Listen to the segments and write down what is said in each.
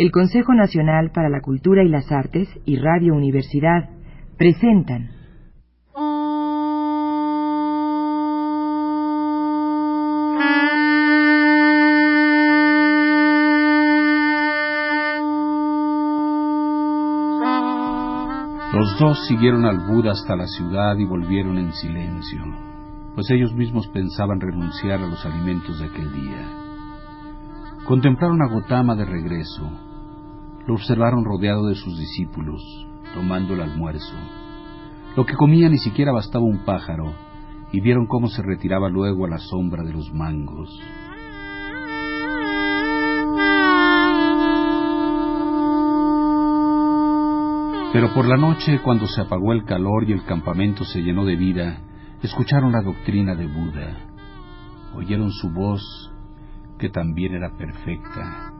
el Consejo Nacional para la Cultura y las Artes y Radio Universidad presentan Los dos siguieron al Buda hasta la ciudad y volvieron en silencio, pues ellos mismos pensaban renunciar a los alimentos de aquel día. Contemplaron a Gotama de regreso, lo observaron rodeado de sus discípulos, tomando el almuerzo. Lo que comía ni siquiera bastaba un pájaro, y vieron cómo se retiraba luego a la sombra de los mangos. Pero por la noche, cuando se apagó el calor y el campamento se llenó de vida, escucharon la doctrina de Buda. Oyeron su voz, que también era perfecta,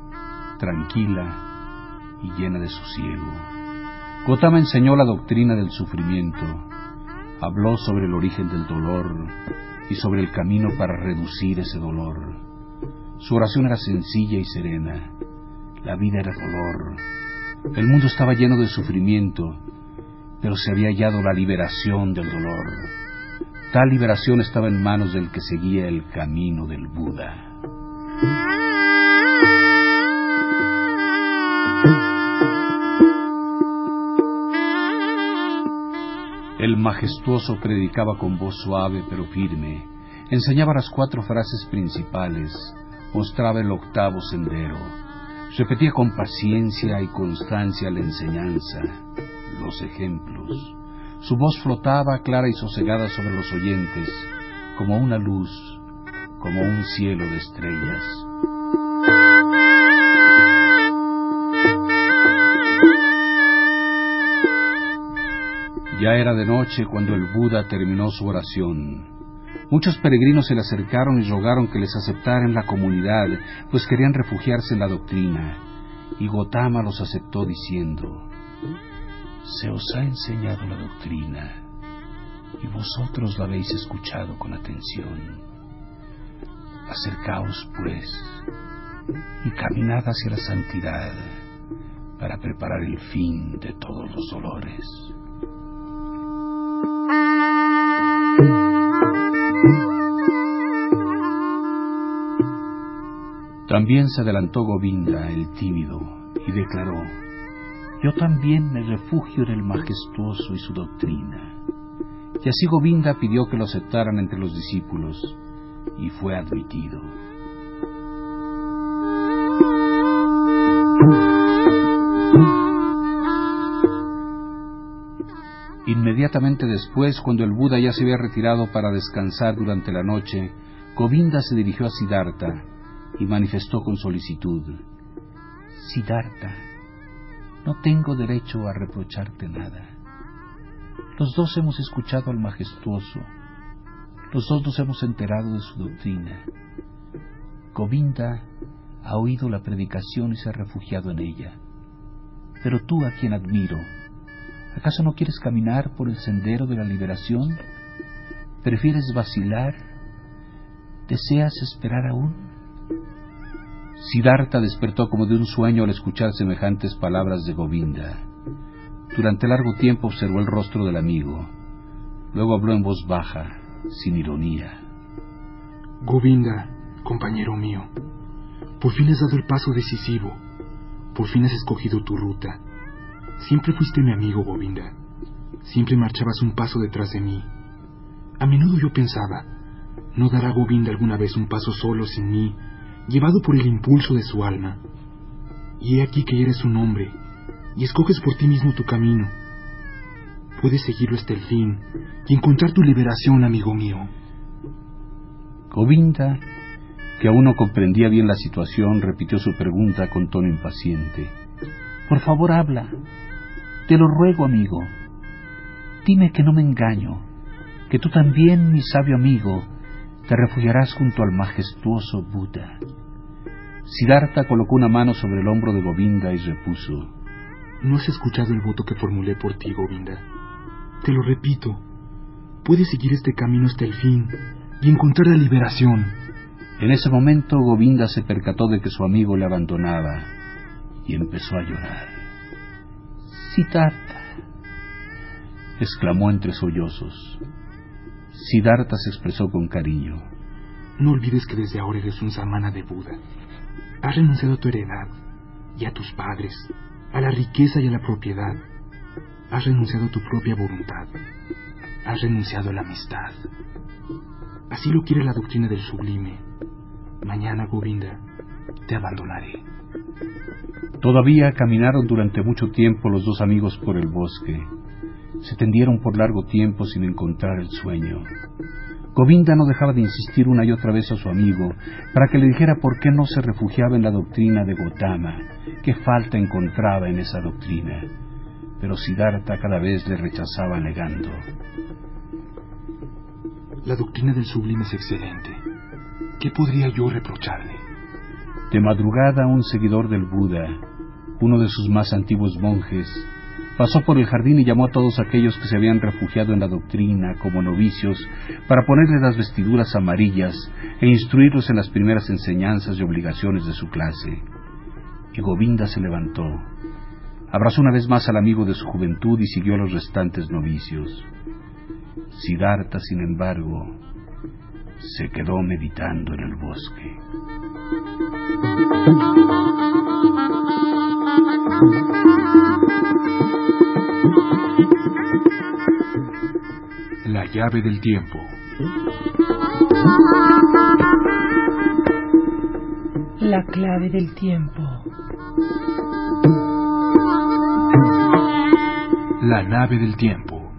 tranquila y llena de sosiego. Gotama enseñó la doctrina del sufrimiento, habló sobre el origen del dolor y sobre el camino para reducir ese dolor. Su oración era sencilla y serena. La vida era dolor, el mundo estaba lleno de sufrimiento, pero se había hallado la liberación del dolor. Tal liberación estaba en manos del que seguía el camino del Buda. El majestuoso predicaba con voz suave pero firme, enseñaba las cuatro frases principales, mostraba el octavo sendero, Repetía con paciencia y constancia la enseñanza, los ejemplos. Su voz flotaba clara y sosegada sobre los oyentes, como una luz, como un cielo de estrellas. Ya era de noche cuando el Buda terminó su oración. Muchos peregrinos se le acercaron y rogaron que les aceptaran la comunidad, pues querían refugiarse en la doctrina. Y Gotama los aceptó diciendo, Se os ha enseñado la doctrina, y vosotros la habéis escuchado con atención. Acercaos, pues, y caminad hacia la santidad para preparar el fin de todos los dolores. También se adelantó Govinda, el tímido, y declaró, Yo también me refugio en el majestuoso y su doctrina. Y así Govinda pidió que lo aceptaran entre los discípulos, y fue admitido. Inmediatamente después, cuando el Buda ya se había retirado para descansar durante la noche, Govinda se dirigió a Siddhartha y manifestó con solicitud, Siddhartha, no tengo derecho a reprocharte nada. Los dos hemos escuchado al majestuoso, los dos nos hemos enterado de su doctrina. Govinda ha oído la predicación y se ha refugiado en ella. Pero tú, a quien admiro, ¿acaso no quieres caminar por el sendero de la liberación? ¿Prefieres vacilar? ¿Deseas esperar aún? Siddhartha despertó como de un sueño al escuchar semejantes palabras de Govinda. Durante largo tiempo observó el rostro del amigo. Luego habló en voz baja, sin ironía. Govinda, compañero mío, por fin has dado el paso decisivo. Por fin has escogido tu ruta. Siempre fuiste mi amigo, Govinda. Siempre marchabas un paso detrás de mí. A menudo yo pensaba, ¿no dará Govinda alguna vez un paso solo sin mí llevado por el impulso de su alma. Y he aquí que eres un hombre, y escoges por ti mismo tu camino. Puedes seguirlo hasta el fin y encontrar tu liberación, amigo mío. Govinda, que aún no comprendía bien la situación, repitió su pregunta con tono impaciente. Por favor, habla. Te lo ruego, amigo. Dime que no me engaño, que tú también, mi sabio amigo, te refugiarás junto al majestuoso Buda. Siddhartha colocó una mano sobre el hombro de Govinda y repuso, No has escuchado el voto que formulé por ti, Govinda. Te lo repito, puedes seguir este camino hasta el fin y encontrar la liberación. En ese momento Govinda se percató de que su amigo le abandonaba y empezó a llorar. Siddhartha, exclamó entre sollozos. Siddhartha se expresó con cariño. No olvides que desde ahora eres un samana de Buda. Has renunciado a tu heredad y a tus padres, a la riqueza y a la propiedad. Has renunciado a tu propia voluntad. Has renunciado a la amistad. Así lo quiere la doctrina del sublime. Mañana, Govinda, te abandonaré. Todavía caminaron durante mucho tiempo los dos amigos por el bosque. Se tendieron por largo tiempo sin encontrar el sueño. Govinda no dejaba de insistir una y otra vez a su amigo para que le dijera por qué no se refugiaba en la doctrina de Gotama, qué falta encontraba en esa doctrina. Pero Siddhartha cada vez le rechazaba negando. La doctrina del sublime es excelente. ¿Qué podría yo reprocharle? De madrugada un seguidor del Buda, uno de sus más antiguos monjes, pasó por el jardín y llamó a todos aquellos que se habían refugiado en la doctrina como novicios para ponerles las vestiduras amarillas e instruirlos en las primeras enseñanzas y obligaciones de su clase. Y Govinda se levantó, abrazó una vez más al amigo de su juventud y siguió a los restantes novicios. Siddhartha, sin embargo, se quedó meditando en el bosque. llave del tiempo. La clave del tiempo. La nave del tiempo.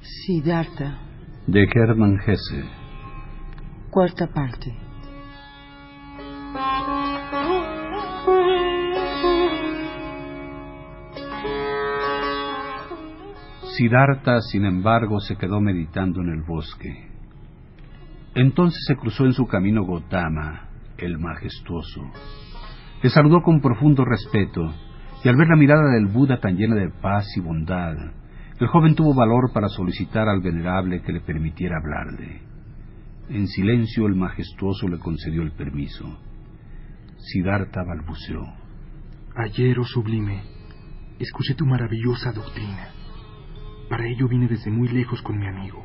Siddhartha. De Hermann Hesse. Cuarta parte. Siddhartha, sin embargo, se quedó meditando en el bosque. Entonces se cruzó en su camino Gotama, el majestuoso. Le saludó con profundo respeto, y al ver la mirada del Buda tan llena de paz y bondad, el joven tuvo valor para solicitar al venerable que le permitiera hablarle. En silencio el majestuoso le concedió el permiso. Siddhartha balbuceó. Ayer, oh sublime, escuché tu maravillosa doctrina. Para ello vine desde muy lejos con mi amigo.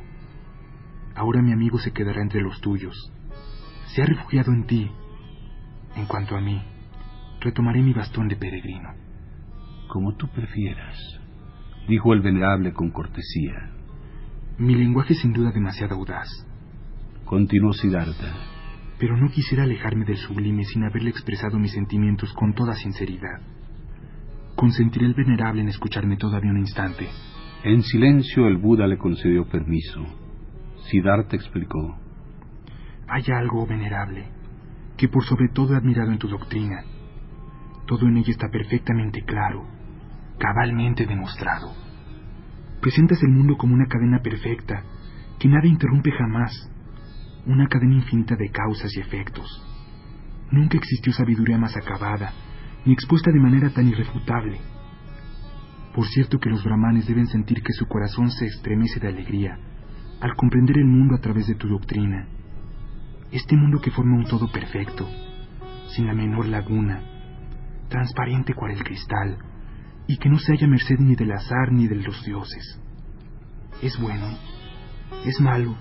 Ahora mi amigo se quedará entre los tuyos. Se ha refugiado en ti. En cuanto a mí, retomaré mi bastón de peregrino. Como tú prefieras, dijo el venerable con cortesía. Mi lenguaje es sin duda demasiado audaz. Continuó Siddhartha. Pero no quisiera alejarme del sublime sin haberle expresado mis sentimientos con toda sinceridad. Consentiré el venerable en escucharme todavía un instante. En silencio el Buda le concedió permiso. Siddhartha explicó. Hay algo, venerable, que por sobre todo he admirado en tu doctrina. Todo en ella está perfectamente claro, cabalmente demostrado. Presentas el mundo como una cadena perfecta, que nada interrumpe jamás, una cadena infinita de causas y efectos. Nunca existió sabiduría más acabada, ni expuesta de manera tan irrefutable. Por cierto que los brahmanes deben sentir que su corazón se estremece de alegría al comprender el mundo a través de tu doctrina. Este mundo que forma un todo perfecto, sin la menor laguna, transparente cual el cristal, y que no se haya merced ni del azar ni de los dioses. ¿Es bueno? ¿Es malo?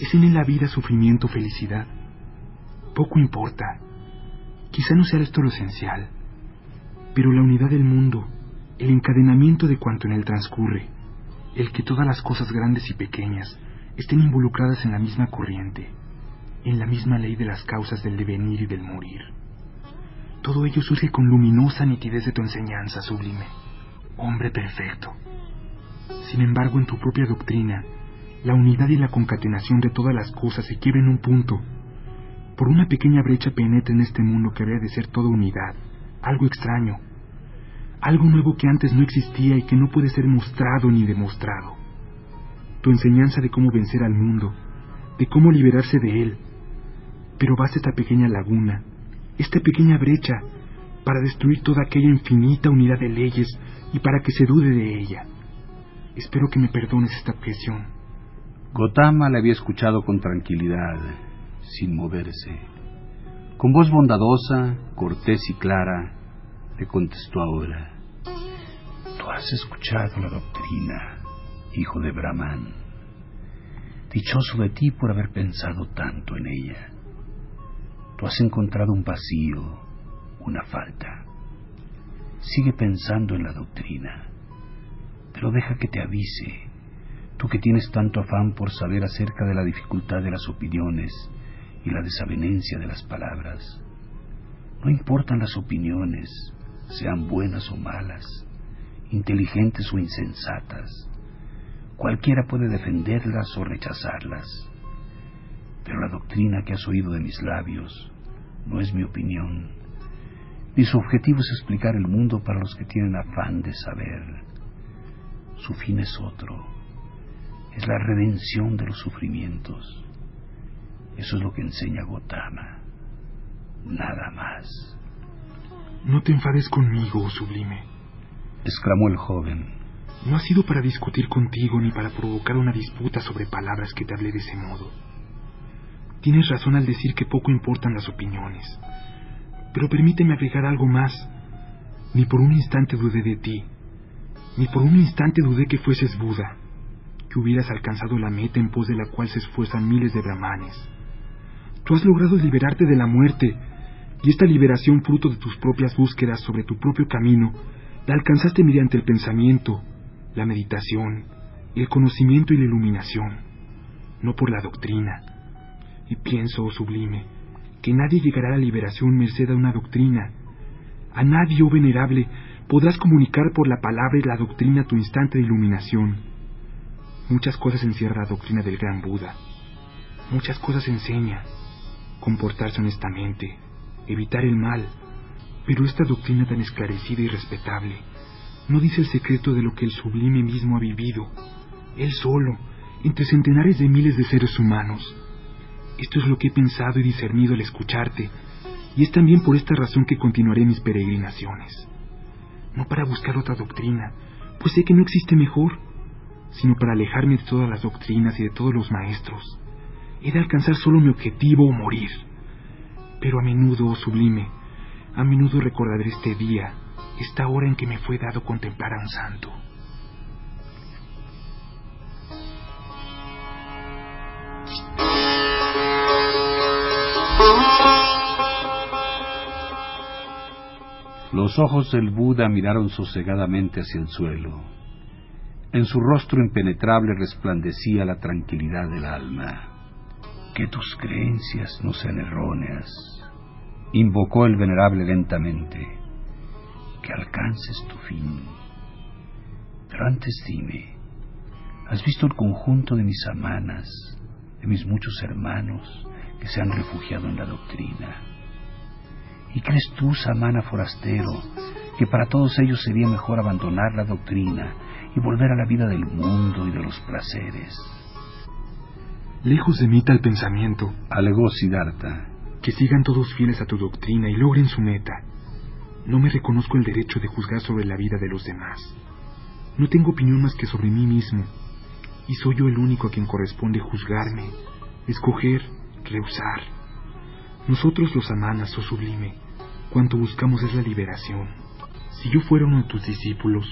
¿Es en la vida, sufrimiento, felicidad? Poco importa. Quizá no sea esto lo esencial, pero la unidad del mundo, el encadenamiento de cuanto en él transcurre, el que todas las cosas grandes y pequeñas estén involucradas en la misma corriente, en la misma ley de las causas del devenir y del morir. Todo ello surge con luminosa nitidez de tu enseñanza sublime, hombre perfecto. Sin embargo, en tu propia doctrina, la unidad y la concatenación de todas las cosas se quiebra en un punto. Por una pequeña brecha penetra en este mundo que habría de ser toda unidad, algo extraño, algo nuevo que antes no existía y que no puede ser mostrado ni demostrado. Tu enseñanza de cómo vencer al mundo, de cómo liberarse de él. Pero basta esta pequeña laguna, esta pequeña brecha, para destruir toda aquella infinita unidad de leyes y para que se dude de ella. Espero que me perdones esta objeción. Gotama le había escuchado con tranquilidad, sin moverse. Con voz bondadosa, cortés y clara, le contestó ahora. Tú has escuchado la doctrina, hijo de Brahman. Dichoso de ti por haber pensado tanto en ella. Tú has encontrado un vacío, una falta. Sigue pensando en la doctrina, pero deja que te avise, tú que tienes tanto afán por saber acerca de la dificultad de las opiniones y la desavenencia de las palabras. No importan las opiniones, sean buenas o malas, inteligentes o insensatas. Cualquiera puede defenderlas o rechazarlas. Pero la doctrina que has oído de mis labios no es mi opinión, ni su objetivo es explicar el mundo para los que tienen afán de saber. Su fin es otro, es la redención de los sufrimientos. Eso es lo que enseña Gotama, nada más. No te enfades conmigo, sublime, exclamó el joven. No ha sido para discutir contigo ni para provocar una disputa sobre palabras que te hablé de ese modo. Tienes razón al decir que poco importan las opiniones. Pero permíteme agregar algo más. Ni por un instante dudé de ti. Ni por un instante dudé que fueses Buda. Que hubieras alcanzado la meta en pos de la cual se esfuerzan miles de brahmanes. Tú has logrado liberarte de la muerte. Y esta liberación, fruto de tus propias búsquedas sobre tu propio camino, la alcanzaste mediante el pensamiento, la meditación, el conocimiento y la iluminación, no por la doctrina y pienso, oh sublime, que nadie llegará a la liberación merced a una doctrina. A nadie, oh venerable, podrás comunicar por la palabra y la doctrina tu instante de iluminación. Muchas cosas encierra la doctrina del gran Buda. Muchas cosas enseña. Comportarse honestamente, evitar el mal. Pero esta doctrina tan esclarecida y respetable no dice el secreto de lo que el sublime mismo ha vivido, él solo, entre centenares de miles de seres humanos esto es lo que he pensado y discernido al escucharte, y es también por esta razón que continuaré mis peregrinaciones. No para buscar otra doctrina, pues sé que no existe mejor, sino para alejarme de todas las doctrinas y de todos los maestros. He de alcanzar solo mi objetivo o morir. Pero a menudo, oh sublime, a menudo recordaré este día, esta hora en que me fue dado contemplar a un santo. Los ojos del Buda miraron sosegadamente hacia el suelo. En su rostro impenetrable resplandecía la tranquilidad del alma. Que tus creencias no sean erróneas, invocó el venerable lentamente. Que alcances tu fin. Pero antes dime, ¿has visto el conjunto de mis amanas, de mis muchos hermanos que se han refugiado en la doctrina? ¿Y crees tú, Samana forastero, que para todos ellos sería mejor abandonar la doctrina y volver a la vida del mundo y de los placeres? Lejos de mí tal pensamiento, alegó Siddhartha. Que sigan todos fieles a tu doctrina y logren su meta. No me reconozco el derecho de juzgar sobre la vida de los demás. No tengo opinión más que sobre mí mismo, y soy yo el único a quien corresponde juzgarme, escoger, rehusar. Nosotros los amanas, oh sublime, Cuanto buscamos es la liberación. Si yo fuera uno de tus discípulos,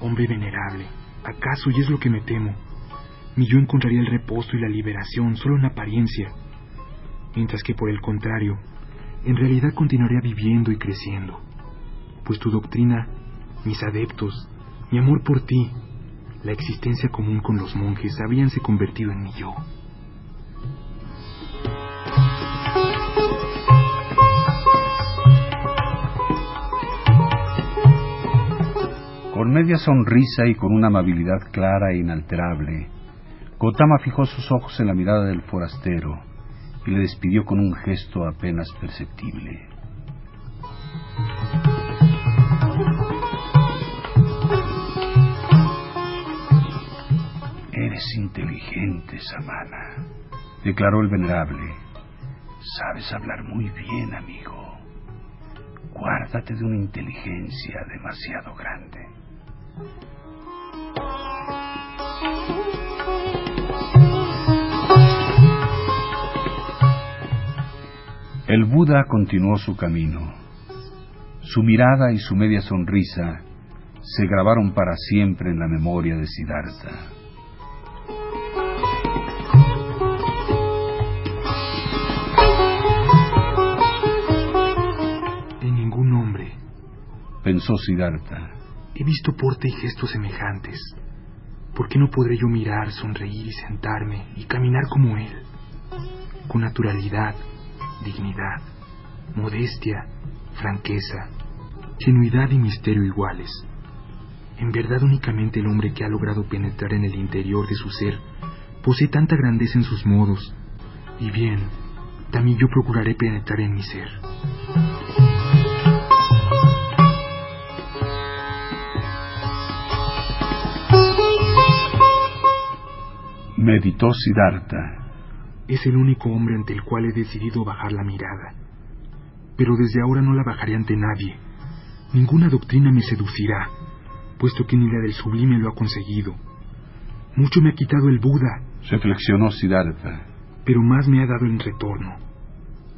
hombre venerable, acaso, y es lo que me temo, mi yo encontraría el reposo y la liberación solo en apariencia, mientras que por el contrario, en realidad continuaría viviendo y creciendo, pues tu doctrina, mis adeptos, mi amor por ti, la existencia común con los monjes habíanse convertido en mi yo. Con media sonrisa y con una amabilidad clara e inalterable, Gotama fijó sus ojos en la mirada del forastero y le despidió con un gesto apenas perceptible. Eres inteligente, Samana, declaró el venerable. Sabes hablar muy bien, amigo. Guárdate de una inteligencia demasiado grande. El Buda continuó su camino. Su mirada y su media sonrisa se grabaron para siempre en la memoria de Siddhartha. En ningún hombre, pensó Siddhartha, he visto porte y gestos semejantes. ¿Por qué no podré yo mirar, sonreír y sentarme y caminar como él? Con naturalidad, dignidad, modestia, franqueza, genuidad y misterio iguales. En verdad únicamente el hombre que ha logrado penetrar en el interior de su ser posee tanta grandeza en sus modos. Y bien, también yo procuraré penetrar en mi ser. Meditó Siddhartha es el único hombre ante el cual he decidido bajar la mirada. Pero desde ahora no la bajaré ante nadie. Ninguna doctrina me seducirá, puesto que ni la del sublime lo ha conseguido. Mucho me ha quitado el Buda. Reflexionó Siddhartha. Pero más me ha dado en retorno.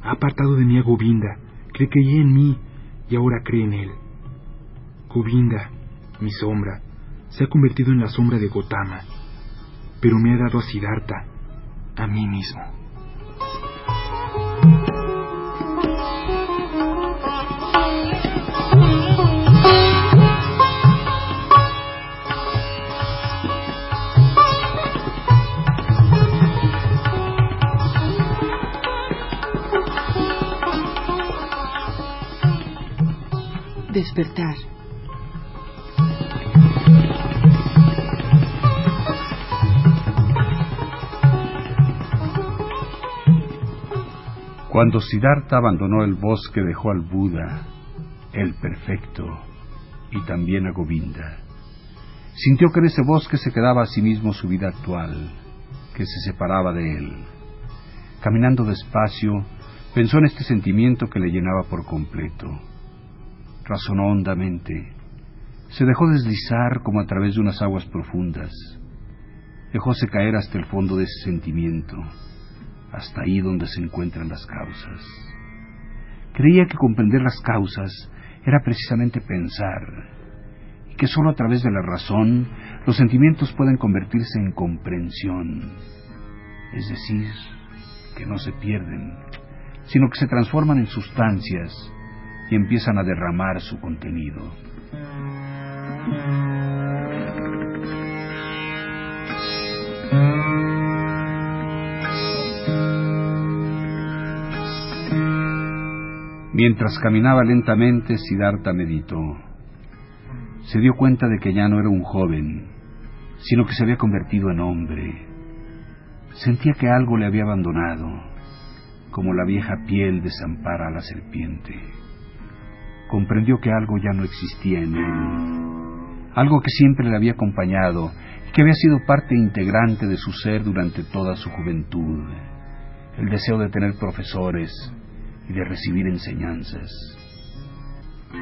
Ha apartado de mí a Govinda, que creía en mí y ahora cree en él. Govinda, mi sombra, se ha convertido en la sombra de Gotama, pero me ha dado a Siddhartha, a mí mismo. Despertar. Cuando Siddhartha abandonó el bosque dejó al Buda, el perfecto, y también a Govinda. Sintió que en ese bosque se quedaba a sí mismo su vida actual, que se separaba de él. Caminando despacio, pensó en este sentimiento que le llenaba por completo. Razonó hondamente. Se dejó deslizar como a través de unas aguas profundas. Dejóse caer hasta el fondo de ese sentimiento hasta ahí donde se encuentran las causas. Creía que comprender las causas era precisamente pensar, y que sólo a través de la razón los sentimientos pueden convertirse en comprensión, es decir, que no se pierden, sino que se transforman en sustancias y empiezan a derramar su contenido. Mientras caminaba lentamente, Siddhartha meditó. Se dio cuenta de que ya no era un joven, sino que se había convertido en hombre. Sentía que algo le había abandonado, como la vieja piel desampara a la serpiente. Comprendió que algo ya no existía en él, algo que siempre le había acompañado y que había sido parte integrante de su ser durante toda su juventud, el deseo de tener profesores, y de recibir enseñanzas.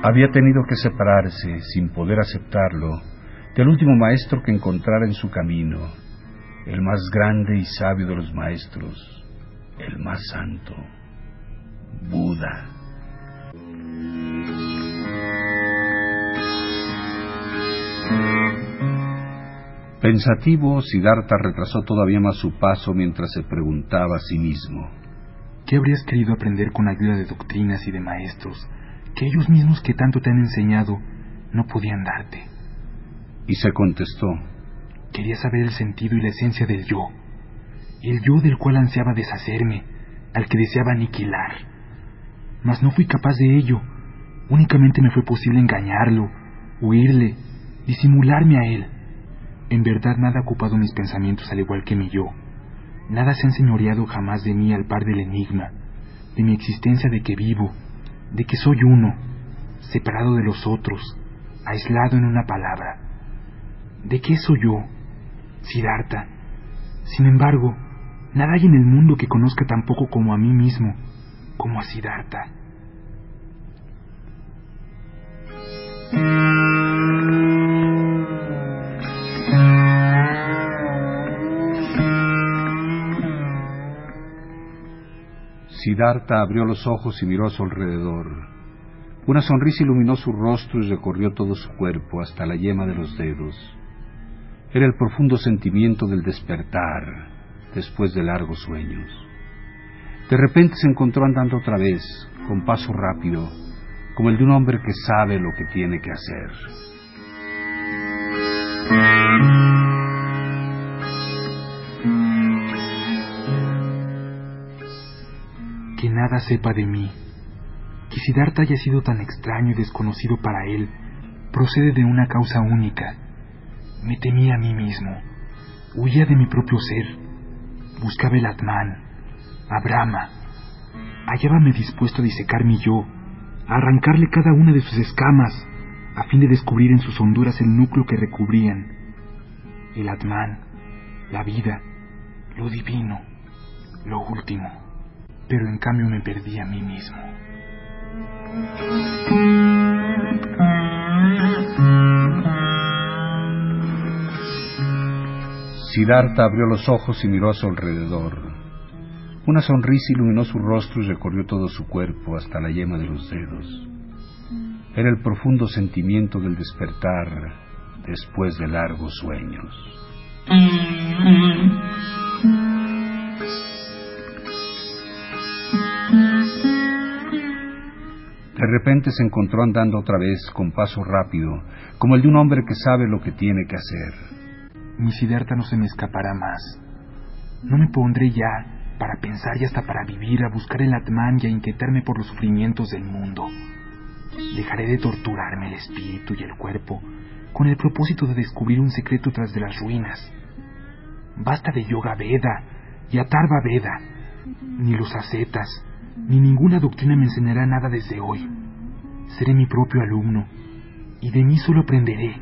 Había tenido que separarse, sin poder aceptarlo, del último maestro que encontrara en su camino, el más grande y sabio de los maestros, el más santo, Buda. Pensativo, Siddhartha retrasó todavía más su paso mientras se preguntaba a sí mismo, ¿Qué habrías querido aprender con ayuda de doctrinas y de maestros que ellos mismos que tanto te han enseñado no podían darte? Y se contestó. Quería saber el sentido y la esencia del yo, el yo del cual ansiaba deshacerme, al que deseaba aniquilar. Mas no fui capaz de ello. Únicamente me fue posible engañarlo, huirle, disimularme a él. En verdad nada ha ocupado mis pensamientos al igual que mi yo. Nada se ha enseñoreado jamás de mí al par del enigma, de mi existencia de que vivo, de que soy uno, separado de los otros, aislado en una palabra. ¿De qué soy yo? Siddhartha. Sin embargo, nada hay en el mundo que conozca tan poco como a mí mismo, como a Siddhartha. Siddhartha abrió los ojos y miró a su alrededor. Una sonrisa iluminó su rostro y recorrió todo su cuerpo hasta la yema de los dedos. Era el profundo sentimiento del despertar después de largos sueños. De repente se encontró andando otra vez, con paso rápido, como el de un hombre que sabe lo que tiene que hacer. Nada sepa de mí. Que Siddhartha haya sido tan extraño y desconocido para él, procede de una causa única. Me temía a mí mismo. Huía de mi propio ser. Buscaba el Atman, a Brahma. Hallábame dispuesto a disecar mi yo, a arrancarle cada una de sus escamas, a fin de descubrir en sus honduras el núcleo que recubrían. El Atman, la vida, lo divino, lo último. Pero en cambio me perdí a mí mismo. Siddhartha abrió los ojos y miró a su alrededor. Una sonrisa iluminó su rostro y recorrió todo su cuerpo hasta la yema de los dedos. Era el profundo sentimiento del despertar después de largos sueños. Repente se encontró andando otra vez con paso rápido, como el de un hombre que sabe lo que tiene que hacer. Mi Siddhartha no se me escapará más. No me pondré ya para pensar y hasta para vivir a buscar el Atman y a inquietarme por los sufrimientos del mundo. Dejaré de torturarme el espíritu y el cuerpo con el propósito de descubrir un secreto tras de las ruinas. Basta de Yoga Veda y Atarva Veda. Ni los ascetas, ni ninguna doctrina me enseñará nada desde hoy. Seré mi propio alumno y de mí solo aprenderé.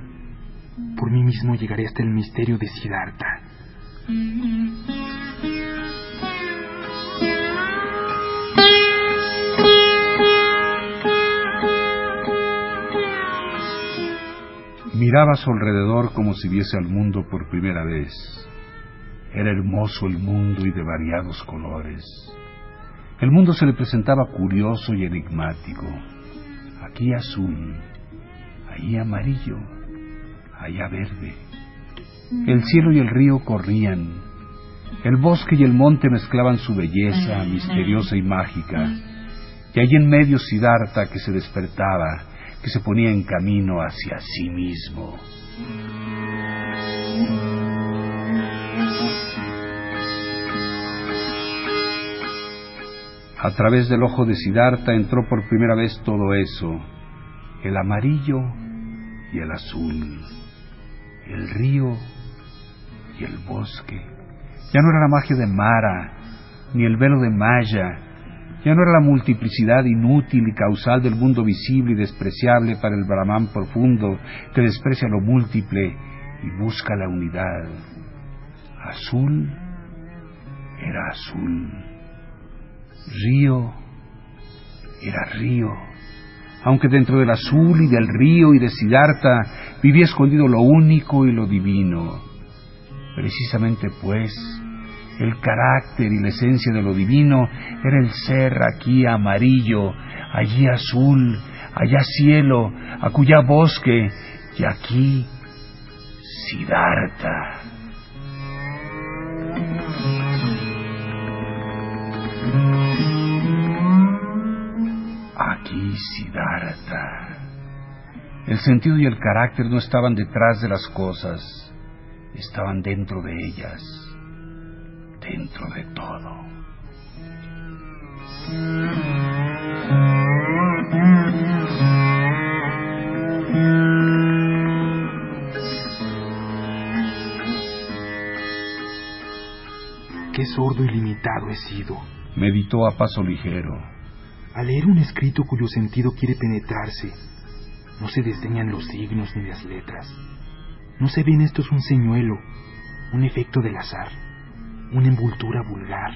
Por mí mismo llegaré hasta el misterio de Siddhartha. Miraba a su alrededor como si viese al mundo por primera vez. Era hermoso el mundo y de variados colores. El mundo se le presentaba curioso y enigmático. Aquí azul, allí amarillo, allá verde. El cielo y el río corrían. El bosque y el monte mezclaban su belleza misteriosa y mágica. Y allí en medio Siddhartha que se despertaba, que se ponía en camino hacia sí mismo. A través del ojo de Siddhartha entró por primera vez todo eso, el amarillo y el azul, el río y el bosque. Ya no era la magia de Mara, ni el velo de Maya, ya no era la multiplicidad inútil y causal del mundo visible y despreciable para el Brahman profundo que desprecia lo múltiple y busca la unidad. Azul era azul. Río era río. Aunque dentro del azul y del río y de Siddhartha vivía escondido lo único y lo divino. Precisamente pues, el carácter y la esencia de lo divino era el ser aquí amarillo, allí azul, allá cielo, acullá bosque y aquí Siddhartha. Aquí Siddhartha. El sentido y el carácter no estaban detrás de las cosas, estaban dentro de ellas dentro de todo. Qué sordo y limitado he sido. Meditó a paso ligero. Al leer un escrito cuyo sentido quiere penetrarse, no se desdeñan los signos ni las letras. No se ven estos un señuelo, un efecto del azar una envoltura vulgar.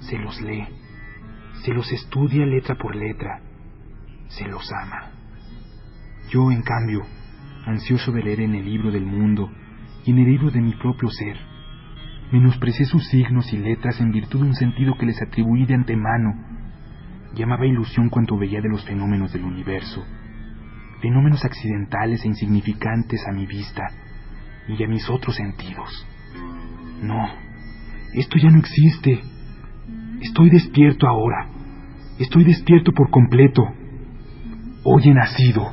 Se los lee, se los estudia letra por letra, se los ama. Yo, en cambio, ansioso de leer en el libro del mundo y en el libro de mi propio ser, Menosprecié sus signos y letras en virtud de un sentido que les atribuí de antemano. Llamaba ilusión cuanto veía de los fenómenos del universo, fenómenos accidentales e insignificantes a mi vista y a mis otros sentidos. No, esto ya no existe. Estoy despierto ahora. Estoy despierto por completo. Hoy he nacido.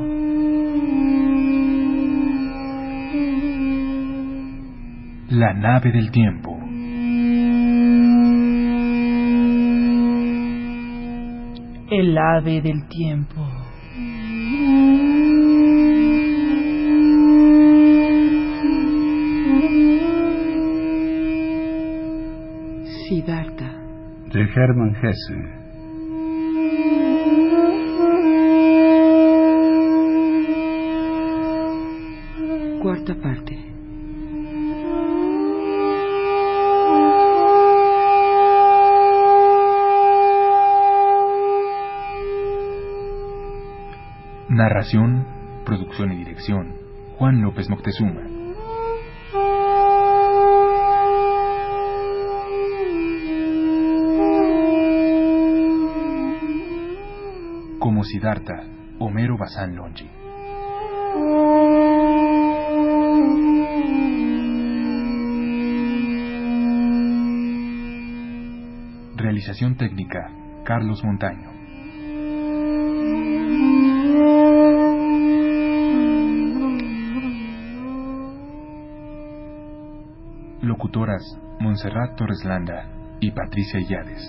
La nave del tiempo. El ave del tiempo. Siddhartha. De Hermann Hesse. cuarta parte. Narración, producción y dirección. Juan López Moctezuma. Como Siddhartha, Homero Bazán Longi. Realización técnica, Carlos Montaño. Locutoras, Montserrat Torres Landa y Patricia Illades.